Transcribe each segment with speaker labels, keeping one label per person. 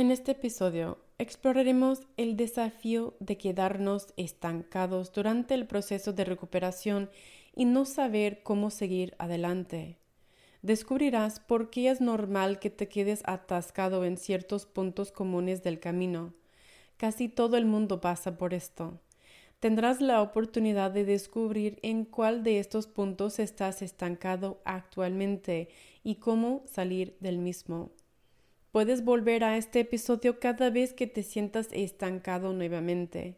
Speaker 1: En este episodio exploraremos el desafío de quedarnos estancados durante el proceso de recuperación y no saber cómo seguir adelante. Descubrirás por qué es normal que te quedes atascado en ciertos puntos comunes del camino. Casi todo el mundo pasa por esto. Tendrás la oportunidad de descubrir en cuál de estos puntos estás estancado actualmente y cómo salir del mismo. Puedes volver a este episodio cada vez que te sientas estancado nuevamente.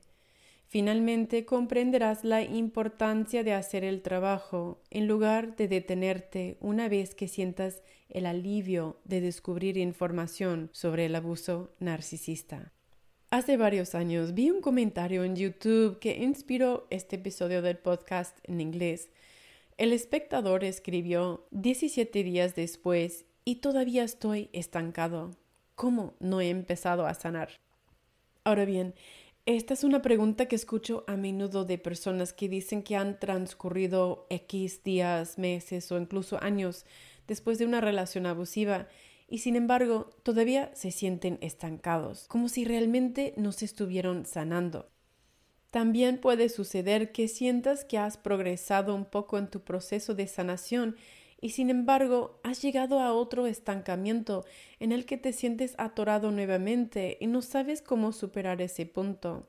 Speaker 1: Finalmente comprenderás la importancia de hacer el trabajo en lugar de detenerte una vez que sientas el alivio de descubrir información sobre el abuso narcisista. Hace varios años vi un comentario en YouTube que inspiró este episodio del podcast en inglés. El espectador escribió 17 días después y todavía estoy estancado. ¿Cómo no he empezado a sanar? Ahora bien, esta es una pregunta que escucho a menudo de personas que dicen que han transcurrido X días, meses o incluso años después de una relación abusiva y sin embargo todavía se sienten estancados, como si realmente no se estuvieran sanando. También puede suceder que sientas que has progresado un poco en tu proceso de sanación y sin embargo has llegado a otro estancamiento en el que te sientes atorado nuevamente y no sabes cómo superar ese punto.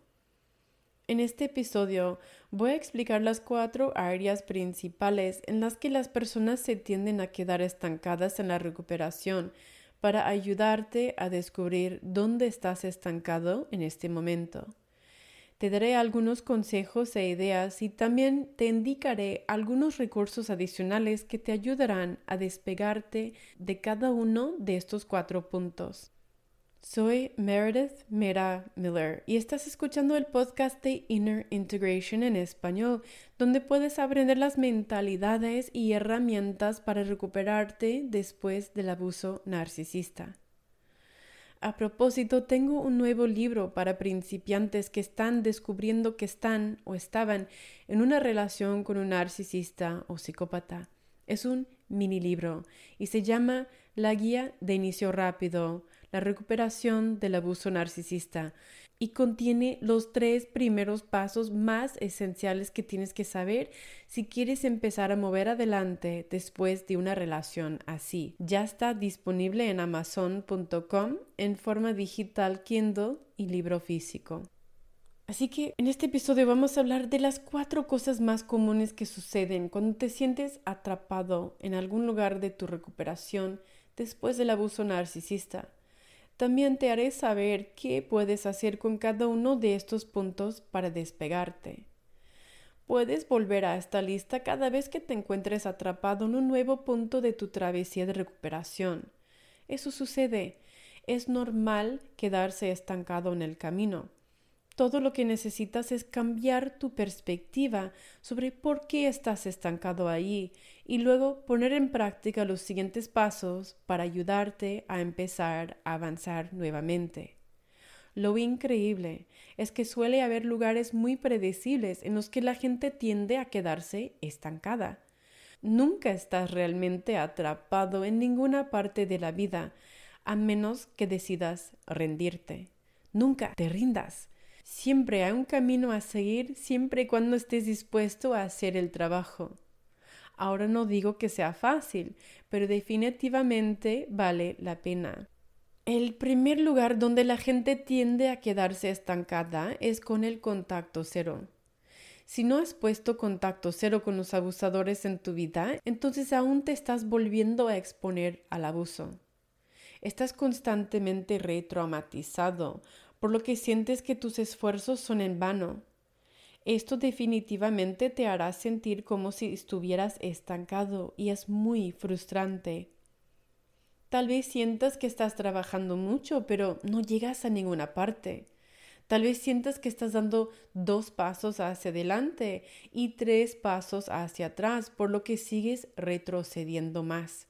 Speaker 1: En este episodio voy a explicar las cuatro áreas principales en las que las personas se tienden a quedar estancadas en la recuperación para ayudarte a descubrir dónde estás estancado en este momento. Te daré algunos consejos e ideas y también te indicaré algunos recursos adicionales que te ayudarán a despegarte de cada uno de estos cuatro puntos. Soy Meredith Mera Miller y estás escuchando el podcast de Inner Integration en español, donde puedes aprender las mentalidades y herramientas para recuperarte después del abuso narcisista. A propósito, tengo un nuevo libro para principiantes que están descubriendo que están o estaban en una relación con un narcisista o psicópata. Es un mini libro y se llama La Guía de Inicio Rápido, la recuperación del abuso narcisista y contiene los tres primeros pasos más esenciales que tienes que saber si quieres empezar a mover adelante después de una relación así. Ya está disponible en amazon.com en forma digital Kindle y libro físico. Así que en este episodio vamos a hablar de las cuatro cosas más comunes que suceden cuando te sientes atrapado en algún lugar de tu recuperación después del abuso narcisista. También te haré saber qué puedes hacer con cada uno de estos puntos para despegarte. Puedes volver a esta lista cada vez que te encuentres atrapado en un nuevo punto de tu travesía de recuperación. Eso sucede. Es normal quedarse estancado en el camino. Todo lo que necesitas es cambiar tu perspectiva sobre por qué estás estancado ahí y luego poner en práctica los siguientes pasos para ayudarte a empezar a avanzar nuevamente. Lo increíble es que suele haber lugares muy predecibles en los que la gente tiende a quedarse estancada. Nunca estás realmente atrapado en ninguna parte de la vida, a menos que decidas rendirte. Nunca te rindas. Siempre hay un camino a seguir siempre y cuando estés dispuesto a hacer el trabajo. Ahora no digo que sea fácil, pero definitivamente vale la pena. El primer lugar donde la gente tiende a quedarse estancada es con el contacto cero. Si no has puesto contacto cero con los abusadores en tu vida, entonces aún te estás volviendo a exponer al abuso. Estás constantemente retraumatizado por lo que sientes que tus esfuerzos son en vano. Esto definitivamente te hará sentir como si estuvieras estancado y es muy frustrante. Tal vez sientas que estás trabajando mucho, pero no llegas a ninguna parte. Tal vez sientas que estás dando dos pasos hacia adelante y tres pasos hacia atrás, por lo que sigues retrocediendo más.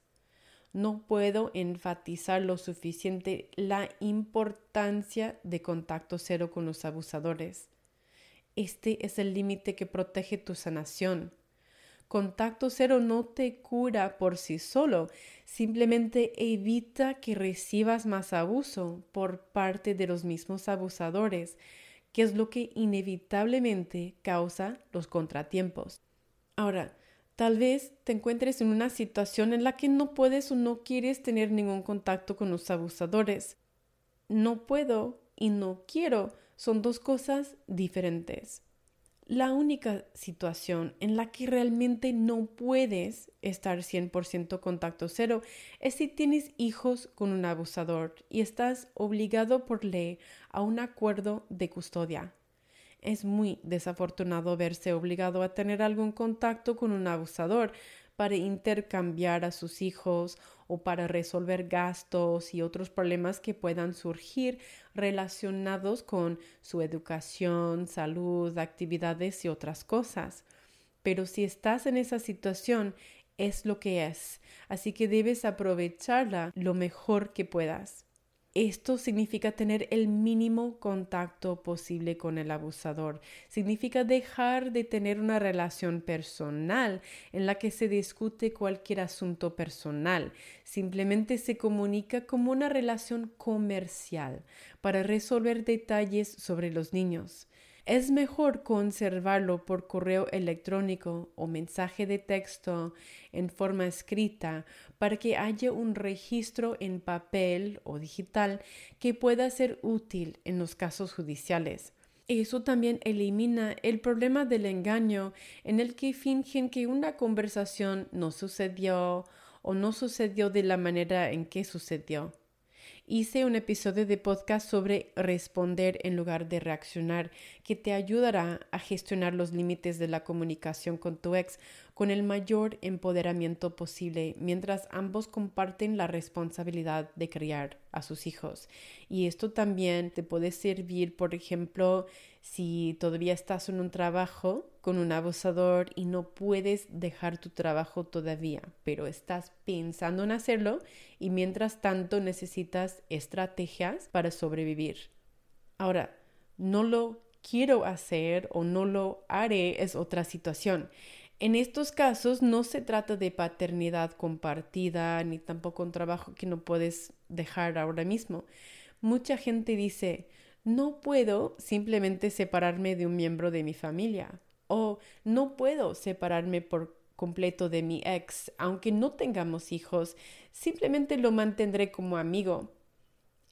Speaker 1: No puedo enfatizar lo suficiente la importancia de contacto cero con los abusadores. Este es el límite que protege tu sanación. Contacto cero no te cura por sí solo, simplemente evita que recibas más abuso por parte de los mismos abusadores, que es lo que inevitablemente causa los contratiempos. Ahora, tal vez te encuentres en una situación en la que no puedes o no quieres tener ningún contacto con los abusadores. No puedo y no quiero son dos cosas diferentes. La única situación en la que realmente no puedes estar 100% contacto cero es si tienes hijos con un abusador y estás obligado por ley a un acuerdo de custodia. Es muy desafortunado verse obligado a tener algún contacto con un abusador, para intercambiar a sus hijos o para resolver gastos y otros problemas que puedan surgir relacionados con su educación, salud, actividades y otras cosas. Pero si estás en esa situación, es lo que es, así que debes aprovecharla lo mejor que puedas. Esto significa tener el mínimo contacto posible con el abusador. Significa dejar de tener una relación personal en la que se discute cualquier asunto personal. Simplemente se comunica como una relación comercial para resolver detalles sobre los niños. Es mejor conservarlo por correo electrónico o mensaje de texto en forma escrita para que haya un registro en papel o digital que pueda ser útil en los casos judiciales. Eso también elimina el problema del engaño en el que fingen que una conversación no sucedió o no sucedió de la manera en que sucedió hice un episodio de podcast sobre responder en lugar de reaccionar que te ayudará a gestionar los límites de la comunicación con tu ex con el mayor empoderamiento posible mientras ambos comparten la responsabilidad de criar a sus hijos. Y esto también te puede servir, por ejemplo, si todavía estás en un trabajo con un abusador y no puedes dejar tu trabajo todavía, pero estás pensando en hacerlo y mientras tanto necesitas estrategias para sobrevivir. Ahora, no lo quiero hacer o no lo haré es otra situación. En estos casos no se trata de paternidad compartida ni tampoco un trabajo que no puedes dejar ahora mismo. Mucha gente dice, no puedo simplemente separarme de un miembro de mi familia o no puedo separarme por completo de mi ex, aunque no tengamos hijos, simplemente lo mantendré como amigo.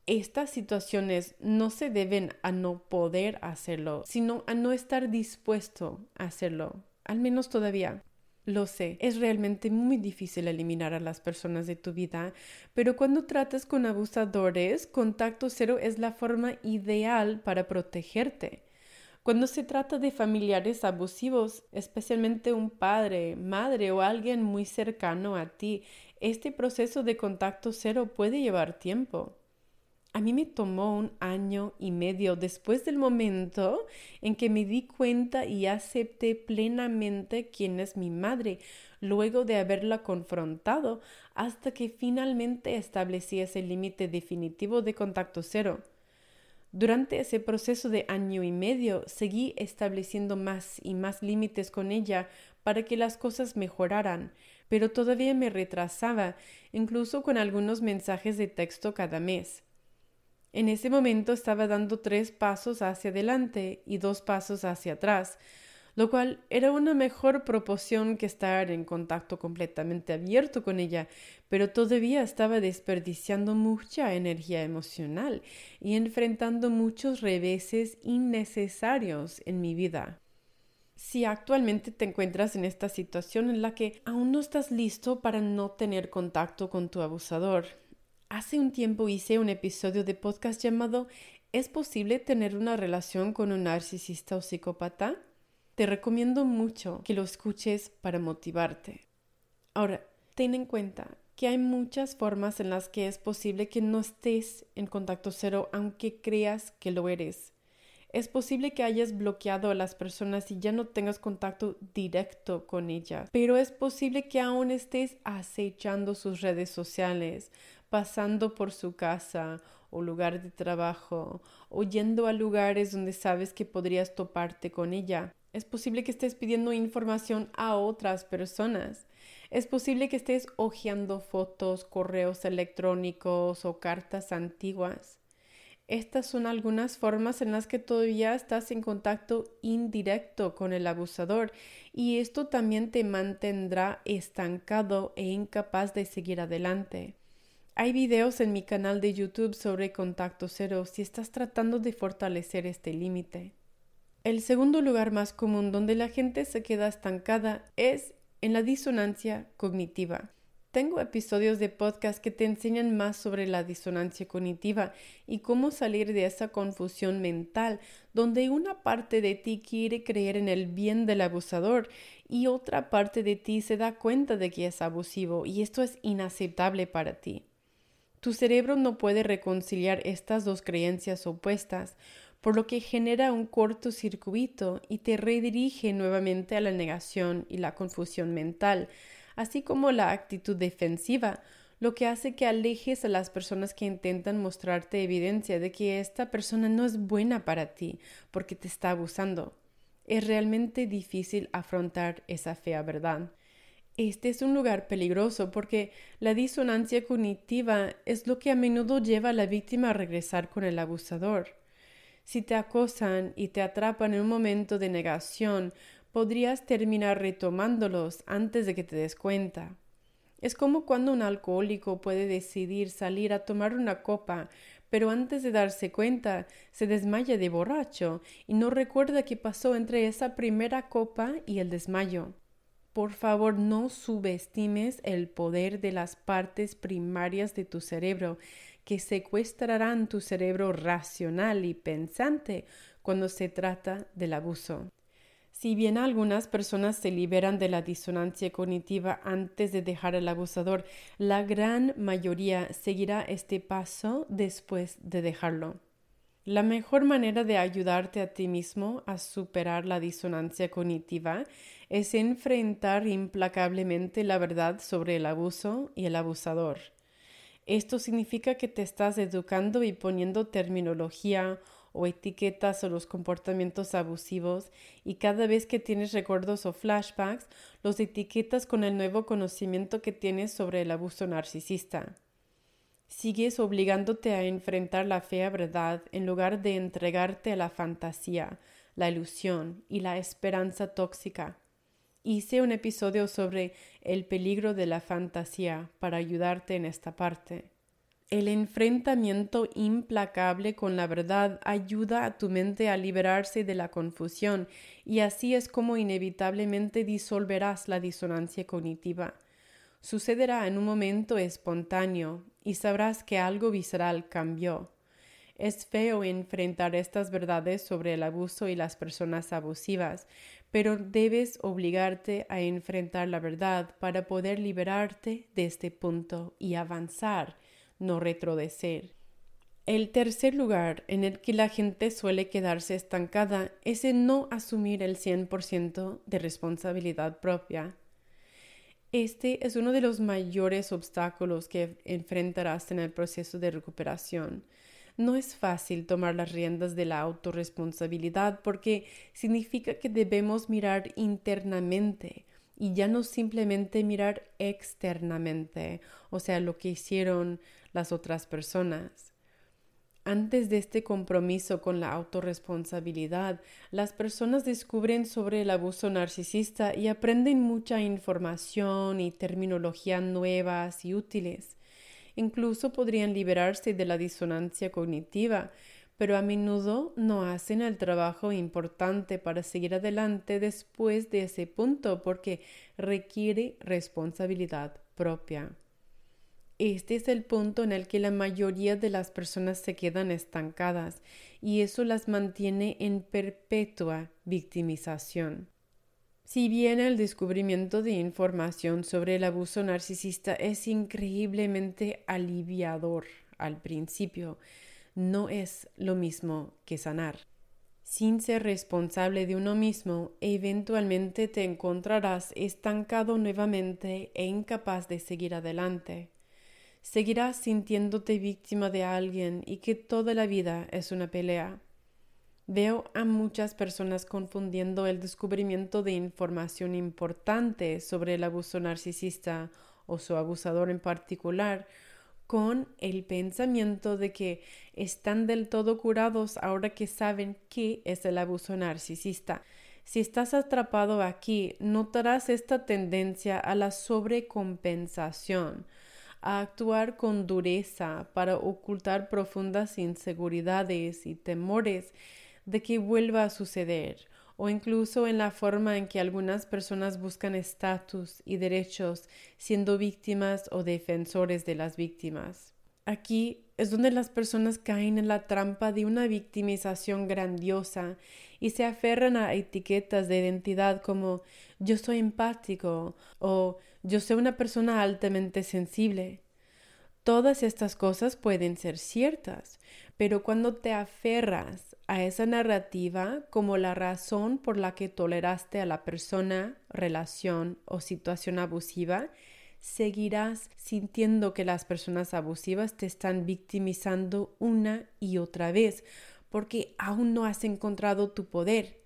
Speaker 1: Estas situaciones no se deben a no poder hacerlo, sino a no estar dispuesto a hacerlo al menos todavía. Lo sé, es realmente muy difícil eliminar a las personas de tu vida, pero cuando tratas con abusadores, contacto cero es la forma ideal para protegerte. Cuando se trata de familiares abusivos, especialmente un padre, madre o alguien muy cercano a ti, este proceso de contacto cero puede llevar tiempo. A mí me tomó un año y medio después del momento en que me di cuenta y acepté plenamente quién es mi madre, luego de haberla confrontado, hasta que finalmente establecí ese límite definitivo de contacto cero. Durante ese proceso de año y medio seguí estableciendo más y más límites con ella para que las cosas mejoraran, pero todavía me retrasaba, incluso con algunos mensajes de texto cada mes. En ese momento estaba dando tres pasos hacia adelante y dos pasos hacia atrás, lo cual era una mejor proporción que estar en contacto completamente abierto con ella, pero todavía estaba desperdiciando mucha energía emocional y enfrentando muchos reveses innecesarios en mi vida. Si actualmente te encuentras en esta situación en la que aún no estás listo para no tener contacto con tu abusador, Hace un tiempo hice un episodio de podcast llamado ¿Es posible tener una relación con un narcisista o psicópata? Te recomiendo mucho que lo escuches para motivarte. Ahora, ten en cuenta que hay muchas formas en las que es posible que no estés en contacto cero aunque creas que lo eres. Es posible que hayas bloqueado a las personas y ya no tengas contacto directo con ellas, pero es posible que aún estés acechando sus redes sociales, pasando por su casa o lugar de trabajo, o yendo a lugares donde sabes que podrías toparte con ella. Es posible que estés pidiendo información a otras personas. Es posible que estés hojeando fotos, correos electrónicos o cartas antiguas. Estas son algunas formas en las que todavía estás en contacto indirecto con el abusador y esto también te mantendrá estancado e incapaz de seguir adelante. Hay videos en mi canal de YouTube sobre contacto cero si estás tratando de fortalecer este límite. El segundo lugar más común donde la gente se queda estancada es en la disonancia cognitiva. Tengo episodios de podcast que te enseñan más sobre la disonancia cognitiva y cómo salir de esa confusión mental donde una parte de ti quiere creer en el bien del abusador y otra parte de ti se da cuenta de que es abusivo y esto es inaceptable para ti. Tu cerebro no puede reconciliar estas dos creencias opuestas, por lo que genera un cortocircuito y te redirige nuevamente a la negación y la confusión mental, así como la actitud defensiva, lo que hace que alejes a las personas que intentan mostrarte evidencia de que esta persona no es buena para ti porque te está abusando. Es realmente difícil afrontar esa fea verdad. Este es un lugar peligroso porque la disonancia cognitiva es lo que a menudo lleva a la víctima a regresar con el abusador. Si te acosan y te atrapan en un momento de negación, podrías terminar retomándolos antes de que te des cuenta. Es como cuando un alcohólico puede decidir salir a tomar una copa, pero antes de darse cuenta se desmaya de borracho y no recuerda qué pasó entre esa primera copa y el desmayo. Por favor, no subestimes el poder de las partes primarias de tu cerebro que secuestrarán tu cerebro racional y pensante cuando se trata del abuso. Si bien algunas personas se liberan de la disonancia cognitiva antes de dejar al abusador, la gran mayoría seguirá este paso después de dejarlo. La mejor manera de ayudarte a ti mismo a superar la disonancia cognitiva es enfrentar implacablemente la verdad sobre el abuso y el abusador. Esto significa que te estás educando y poniendo terminología o etiquetas a los comportamientos abusivos y cada vez que tienes recuerdos o flashbacks, los etiquetas con el nuevo conocimiento que tienes sobre el abuso narcisista. Sigues obligándote a enfrentar la fea verdad en lugar de entregarte a la fantasía, la ilusión y la esperanza tóxica. Hice un episodio sobre el peligro de la fantasía para ayudarte en esta parte. El enfrentamiento implacable con la verdad ayuda a tu mente a liberarse de la confusión y así es como inevitablemente disolverás la disonancia cognitiva. Sucederá en un momento espontáneo y sabrás que algo visceral cambió. Es feo enfrentar estas verdades sobre el abuso y las personas abusivas, pero debes obligarte a enfrentar la verdad para poder liberarte de este punto y avanzar no retroceder. El tercer lugar en el que la gente suele quedarse estancada es en no asumir el 100% de responsabilidad propia. Este es uno de los mayores obstáculos que enfrentarás en el proceso de recuperación. No es fácil tomar las riendas de la autorresponsabilidad porque significa que debemos mirar internamente, y ya no simplemente mirar externamente, o sea, lo que hicieron las otras personas. Antes de este compromiso con la autorresponsabilidad, las personas descubren sobre el abuso narcisista y aprenden mucha información y terminología nuevas y útiles. Incluso podrían liberarse de la disonancia cognitiva, pero a menudo no hacen el trabajo importante para seguir adelante después de ese punto porque requiere responsabilidad propia. Este es el punto en el que la mayoría de las personas se quedan estancadas y eso las mantiene en perpetua victimización. Si bien el descubrimiento de información sobre el abuso narcisista es increíblemente aliviador al principio, no es lo mismo que sanar. Sin ser responsable de uno mismo, eventualmente te encontrarás estancado nuevamente e incapaz de seguir adelante. Seguirás sintiéndote víctima de alguien y que toda la vida es una pelea. Veo a muchas personas confundiendo el descubrimiento de información importante sobre el abuso narcisista o su abusador en particular con el pensamiento de que están del todo curados ahora que saben qué es el abuso narcisista. Si estás atrapado aquí, notarás esta tendencia a la sobrecompensación, a actuar con dureza para ocultar profundas inseguridades y temores de que vuelva a suceder, o incluso en la forma en que algunas personas buscan estatus y derechos siendo víctimas o defensores de las víctimas. Aquí es donde las personas caen en la trampa de una victimización grandiosa y se aferran a etiquetas de identidad como yo soy empático o yo soy una persona altamente sensible. Todas estas cosas pueden ser ciertas, pero cuando te aferras a esa narrativa como la razón por la que toleraste a la persona, relación o situación abusiva, seguirás sintiendo que las personas abusivas te están victimizando una y otra vez, porque aún no has encontrado tu poder.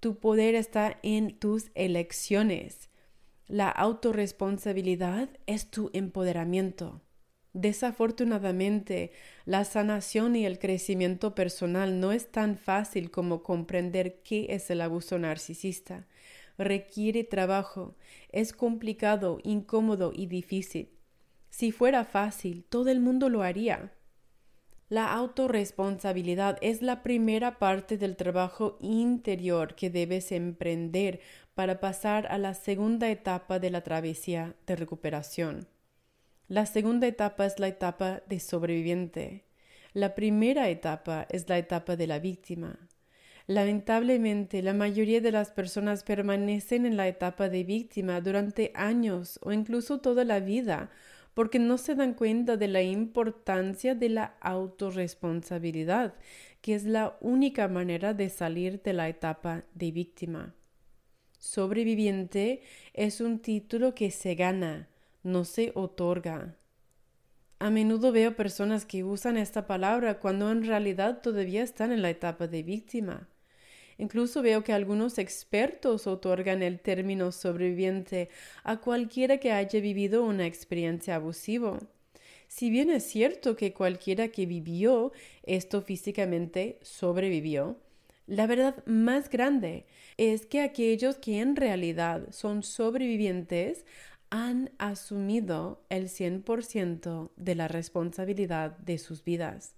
Speaker 1: Tu poder está en tus elecciones. La autorresponsabilidad es tu empoderamiento. Desafortunadamente, la sanación y el crecimiento personal no es tan fácil como comprender qué es el abuso narcisista. Requiere trabajo, es complicado, incómodo y difícil. Si fuera fácil, todo el mundo lo haría. La autorresponsabilidad es la primera parte del trabajo interior que debes emprender para pasar a la segunda etapa de la travesía de recuperación. La segunda etapa es la etapa de sobreviviente. La primera etapa es la etapa de la víctima. Lamentablemente, la mayoría de las personas permanecen en la etapa de víctima durante años o incluso toda la vida porque no se dan cuenta de la importancia de la autorresponsabilidad, que es la única manera de salir de la etapa de víctima. Sobreviviente es un título que se gana, no se otorga. A menudo veo personas que usan esta palabra cuando en realidad todavía están en la etapa de víctima. Incluso veo que algunos expertos otorgan el término sobreviviente a cualquiera que haya vivido una experiencia abusiva. Si bien es cierto que cualquiera que vivió esto físicamente sobrevivió, la verdad más grande es que aquellos que en realidad son sobrevivientes han asumido el 100% de la responsabilidad de sus vidas.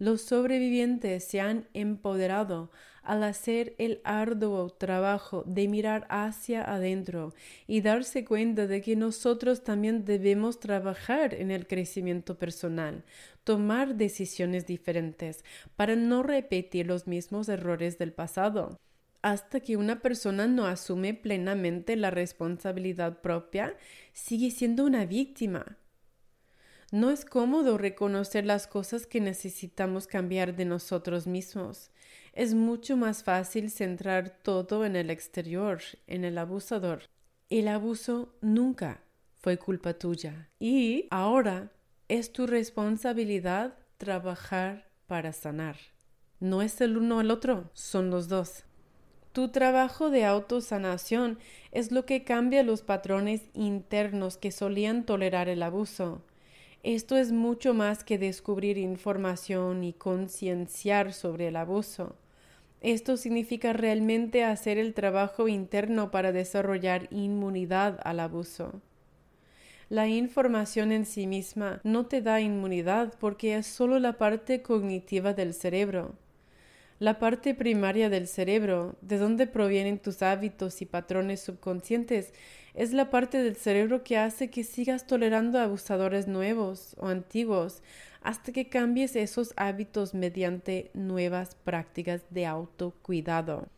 Speaker 1: Los sobrevivientes se han empoderado al hacer el arduo trabajo de mirar hacia adentro y darse cuenta de que nosotros también debemos trabajar en el crecimiento personal, tomar decisiones diferentes para no repetir los mismos errores del pasado. Hasta que una persona no asume plenamente la responsabilidad propia, sigue siendo una víctima. No es cómodo reconocer las cosas que necesitamos cambiar de nosotros mismos. Es mucho más fácil centrar todo en el exterior, en el abusador. El abuso nunca fue culpa tuya. Y ahora es tu responsabilidad trabajar para sanar. No es el uno al otro, son los dos. Tu trabajo de autosanación es lo que cambia los patrones internos que solían tolerar el abuso. Esto es mucho más que descubrir información y concienciar sobre el abuso. Esto significa realmente hacer el trabajo interno para desarrollar inmunidad al abuso. La información en sí misma no te da inmunidad porque es solo la parte cognitiva del cerebro. La parte primaria del cerebro, de donde provienen tus hábitos y patrones subconscientes, es la parte del cerebro que hace que sigas tolerando abusadores nuevos o antiguos hasta que cambies esos hábitos mediante nuevas prácticas de autocuidado.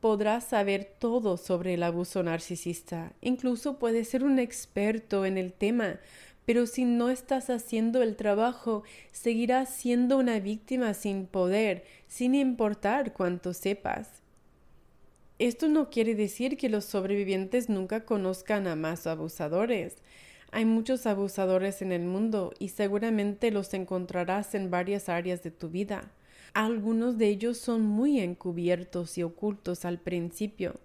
Speaker 1: Podrás saber todo sobre el abuso narcisista, incluso puedes ser un experto en el tema, pero si no estás haciendo el trabajo, seguirás siendo una víctima sin poder, sin importar cuánto sepas. Esto no quiere decir que los sobrevivientes nunca conozcan a más abusadores. Hay muchos abusadores en el mundo y seguramente los encontrarás en varias áreas de tu vida. Algunos de ellos son muy encubiertos y ocultos al principio.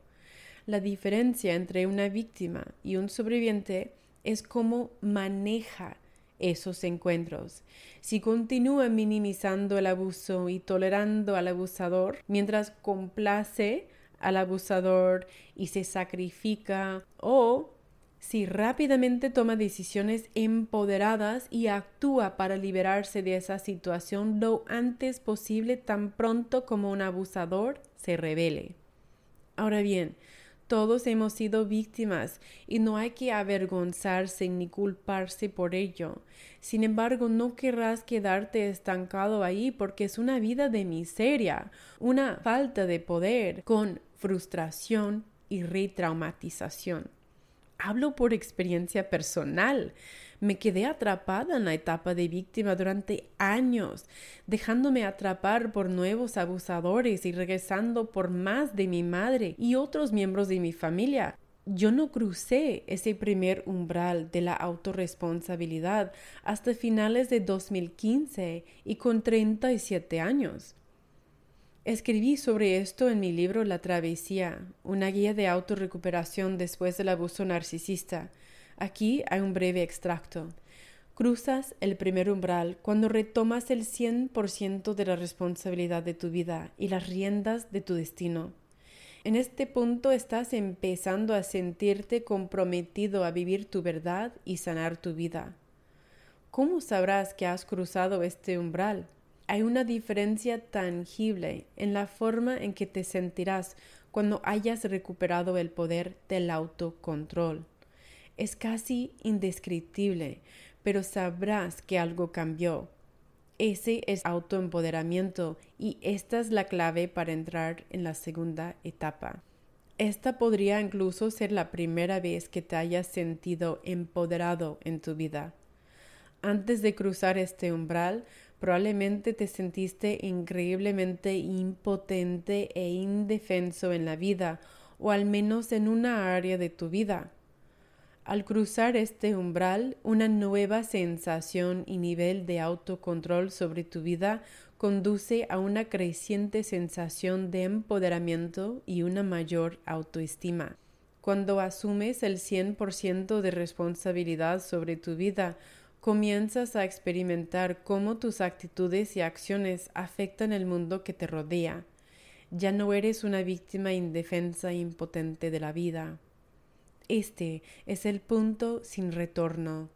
Speaker 1: La diferencia entre una víctima y un sobreviviente es cómo maneja esos encuentros. Si continúa minimizando el abuso y tolerando al abusador mientras complace al abusador y se sacrifica o si rápidamente toma decisiones empoderadas y actúa para liberarse de esa situación lo antes posible tan pronto como un abusador se revele. Ahora bien, todos hemos sido víctimas y no hay que avergonzarse ni culparse por ello. Sin embargo, no querrás quedarte estancado ahí porque es una vida de miseria, una falta de poder, con frustración y retraumatización. Hablo por experiencia personal. Me quedé atrapada en la etapa de víctima durante años, dejándome atrapar por nuevos abusadores y regresando por más de mi madre y otros miembros de mi familia. Yo no crucé ese primer umbral de la autorresponsabilidad hasta finales de 2015 y con 37 años. Escribí sobre esto en mi libro La Travesía, una guía de autorrecuperación después del abuso narcisista. Aquí hay un breve extracto. Cruzas el primer umbral cuando retomas el 100% de la responsabilidad de tu vida y las riendas de tu destino. En este punto estás empezando a sentirte comprometido a vivir tu verdad y sanar tu vida. ¿Cómo sabrás que has cruzado este umbral? Hay una diferencia tangible en la forma en que te sentirás cuando hayas recuperado el poder del autocontrol. Es casi indescriptible, pero sabrás que algo cambió. Ese es autoempoderamiento y esta es la clave para entrar en la segunda etapa. Esta podría incluso ser la primera vez que te hayas sentido empoderado en tu vida. Antes de cruzar este umbral, Probablemente te sentiste increíblemente impotente e indefenso en la vida, o al menos en una área de tu vida. Al cruzar este umbral, una nueva sensación y nivel de autocontrol sobre tu vida conduce a una creciente sensación de empoderamiento y una mayor autoestima. Cuando asumes el 100% de responsabilidad sobre tu vida, comienzas a experimentar cómo tus actitudes y acciones afectan el mundo que te rodea. Ya no eres una víctima indefensa e impotente de la vida. Este es el punto sin retorno.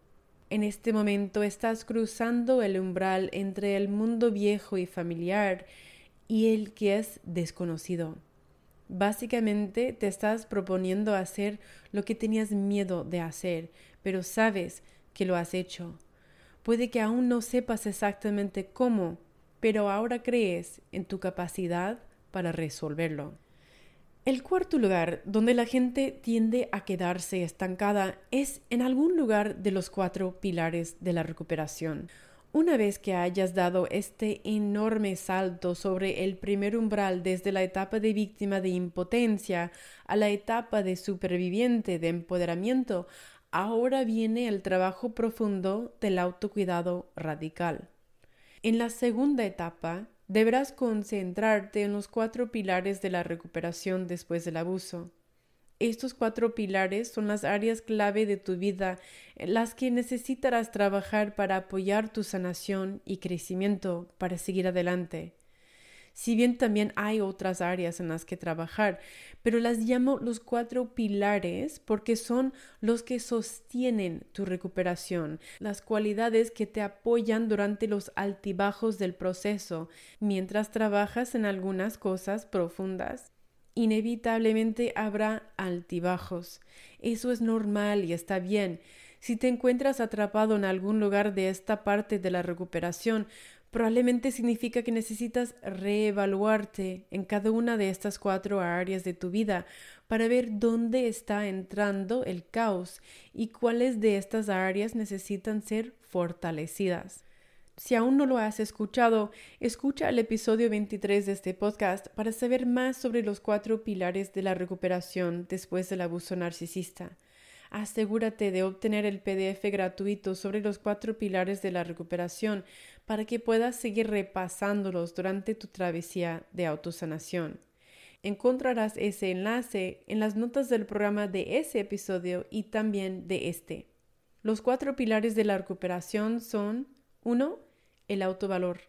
Speaker 1: En este momento estás cruzando el umbral entre el mundo viejo y familiar y el que es desconocido. Básicamente te estás proponiendo hacer lo que tenías miedo de hacer, pero sabes que lo has hecho. Puede que aún no sepas exactamente cómo, pero ahora crees en tu capacidad para resolverlo. El cuarto lugar donde la gente tiende a quedarse estancada es en algún lugar de los cuatro pilares de la recuperación. Una vez que hayas dado este enorme salto sobre el primer umbral desde la etapa de víctima de impotencia a la etapa de superviviente de empoderamiento, ahora viene el trabajo profundo del autocuidado radical. En la segunda etapa, deberás concentrarte en los cuatro pilares de la recuperación después del abuso. Estos cuatro pilares son las áreas clave de tu vida las que necesitarás trabajar para apoyar tu sanación y crecimiento para seguir adelante si bien también hay otras áreas en las que trabajar, pero las llamo los cuatro pilares porque son los que sostienen tu recuperación, las cualidades que te apoyan durante los altibajos del proceso mientras trabajas en algunas cosas profundas. Inevitablemente habrá altibajos. Eso es normal y está bien. Si te encuentras atrapado en algún lugar de esta parte de la recuperación, probablemente significa que necesitas reevaluarte en cada una de estas cuatro áreas de tu vida para ver dónde está entrando el caos y cuáles de estas áreas necesitan ser fortalecidas. Si aún no lo has escuchado, escucha el episodio 23 de este podcast para saber más sobre los cuatro pilares de la recuperación después del abuso narcisista. Asegúrate de obtener el PDF gratuito sobre los cuatro pilares de la recuperación para que puedas seguir repasándolos durante tu travesía de autosanación. Encontrarás ese enlace en las notas del programa de ese episodio y también de este. Los cuatro pilares de la recuperación son 1. El autovalor.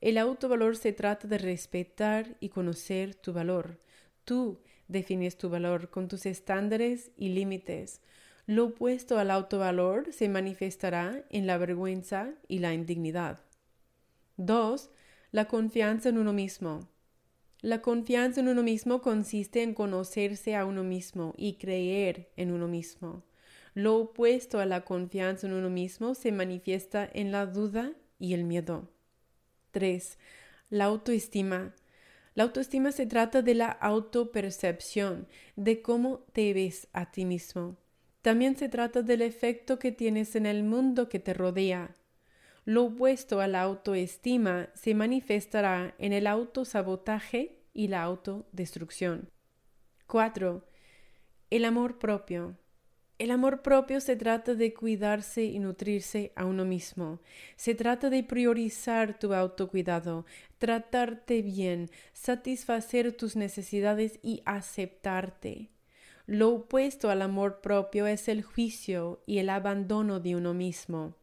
Speaker 1: El autovalor se trata de respetar y conocer tu valor. Tú defines tu valor con tus estándares y límites. Lo opuesto al autovalor se manifestará en la vergüenza y la indignidad. 2. La confianza en uno mismo. La confianza en uno mismo consiste en conocerse a uno mismo y creer en uno mismo. Lo opuesto a la confianza en uno mismo se manifiesta en la duda y el miedo. 3. La autoestima. La autoestima se trata de la autopercepción, de cómo te ves a ti mismo. También se trata del efecto que tienes en el mundo que te rodea. Lo opuesto a la autoestima se manifestará en el autosabotaje y la autodestrucción. 4. El amor propio. El amor propio se trata de cuidarse y nutrirse a uno mismo. Se trata de priorizar tu autocuidado, tratarte bien, satisfacer tus necesidades y aceptarte. Lo opuesto al amor propio es el juicio y el abandono de uno mismo.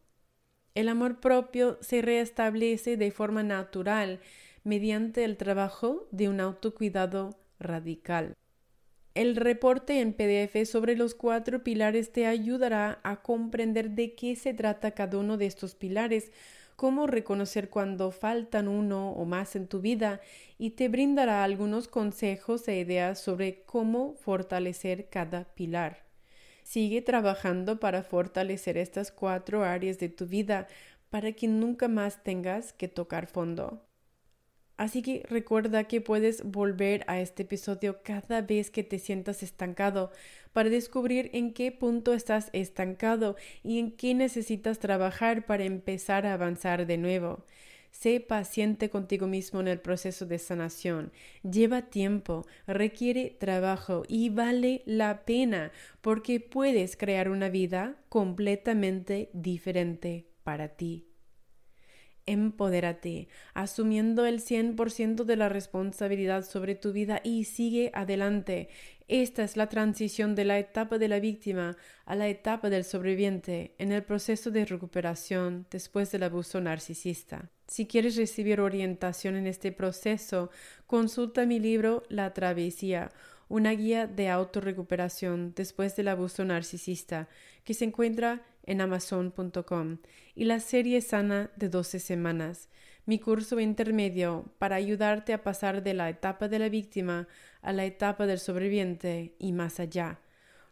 Speaker 1: El amor propio se restablece de forma natural mediante el trabajo de un autocuidado radical. El reporte en PDF sobre los cuatro pilares te ayudará a comprender de qué se trata cada uno de estos pilares, cómo reconocer cuando faltan uno o más en tu vida y te brindará algunos consejos e ideas sobre cómo fortalecer cada pilar. Sigue trabajando para fortalecer estas cuatro áreas de tu vida para que nunca más tengas que tocar fondo. Así que recuerda que puedes volver a este episodio cada vez que te sientas estancado para descubrir en qué punto estás estancado y en qué necesitas trabajar para empezar a avanzar de nuevo. Sé paciente contigo mismo en el proceso de sanación. Lleva tiempo, requiere trabajo y vale la pena porque puedes crear una vida completamente diferente para ti. Empodérate, asumiendo el 100% de la responsabilidad sobre tu vida y sigue adelante. Esta es la transición de la etapa de la víctima a la etapa del sobreviviente en el proceso de recuperación después del abuso narcisista. Si quieres recibir orientación en este proceso, consulta mi libro La travesía, una guía de autorrecuperación después del abuso narcisista, que se encuentra en amazon.com, y la serie sana de 12 semanas, mi curso intermedio para ayudarte a pasar de la etapa de la víctima a la etapa del sobreviviente y más allá.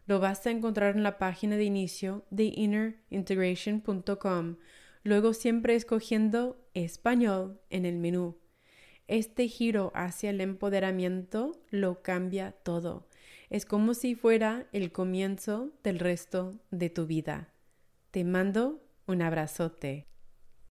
Speaker 1: Lo vas a encontrar en la página de inicio de innerintegration.com luego siempre escogiendo español en el menú. Este giro hacia el empoderamiento lo cambia todo. Es como si fuera el comienzo del resto de tu vida. Te mando un abrazote.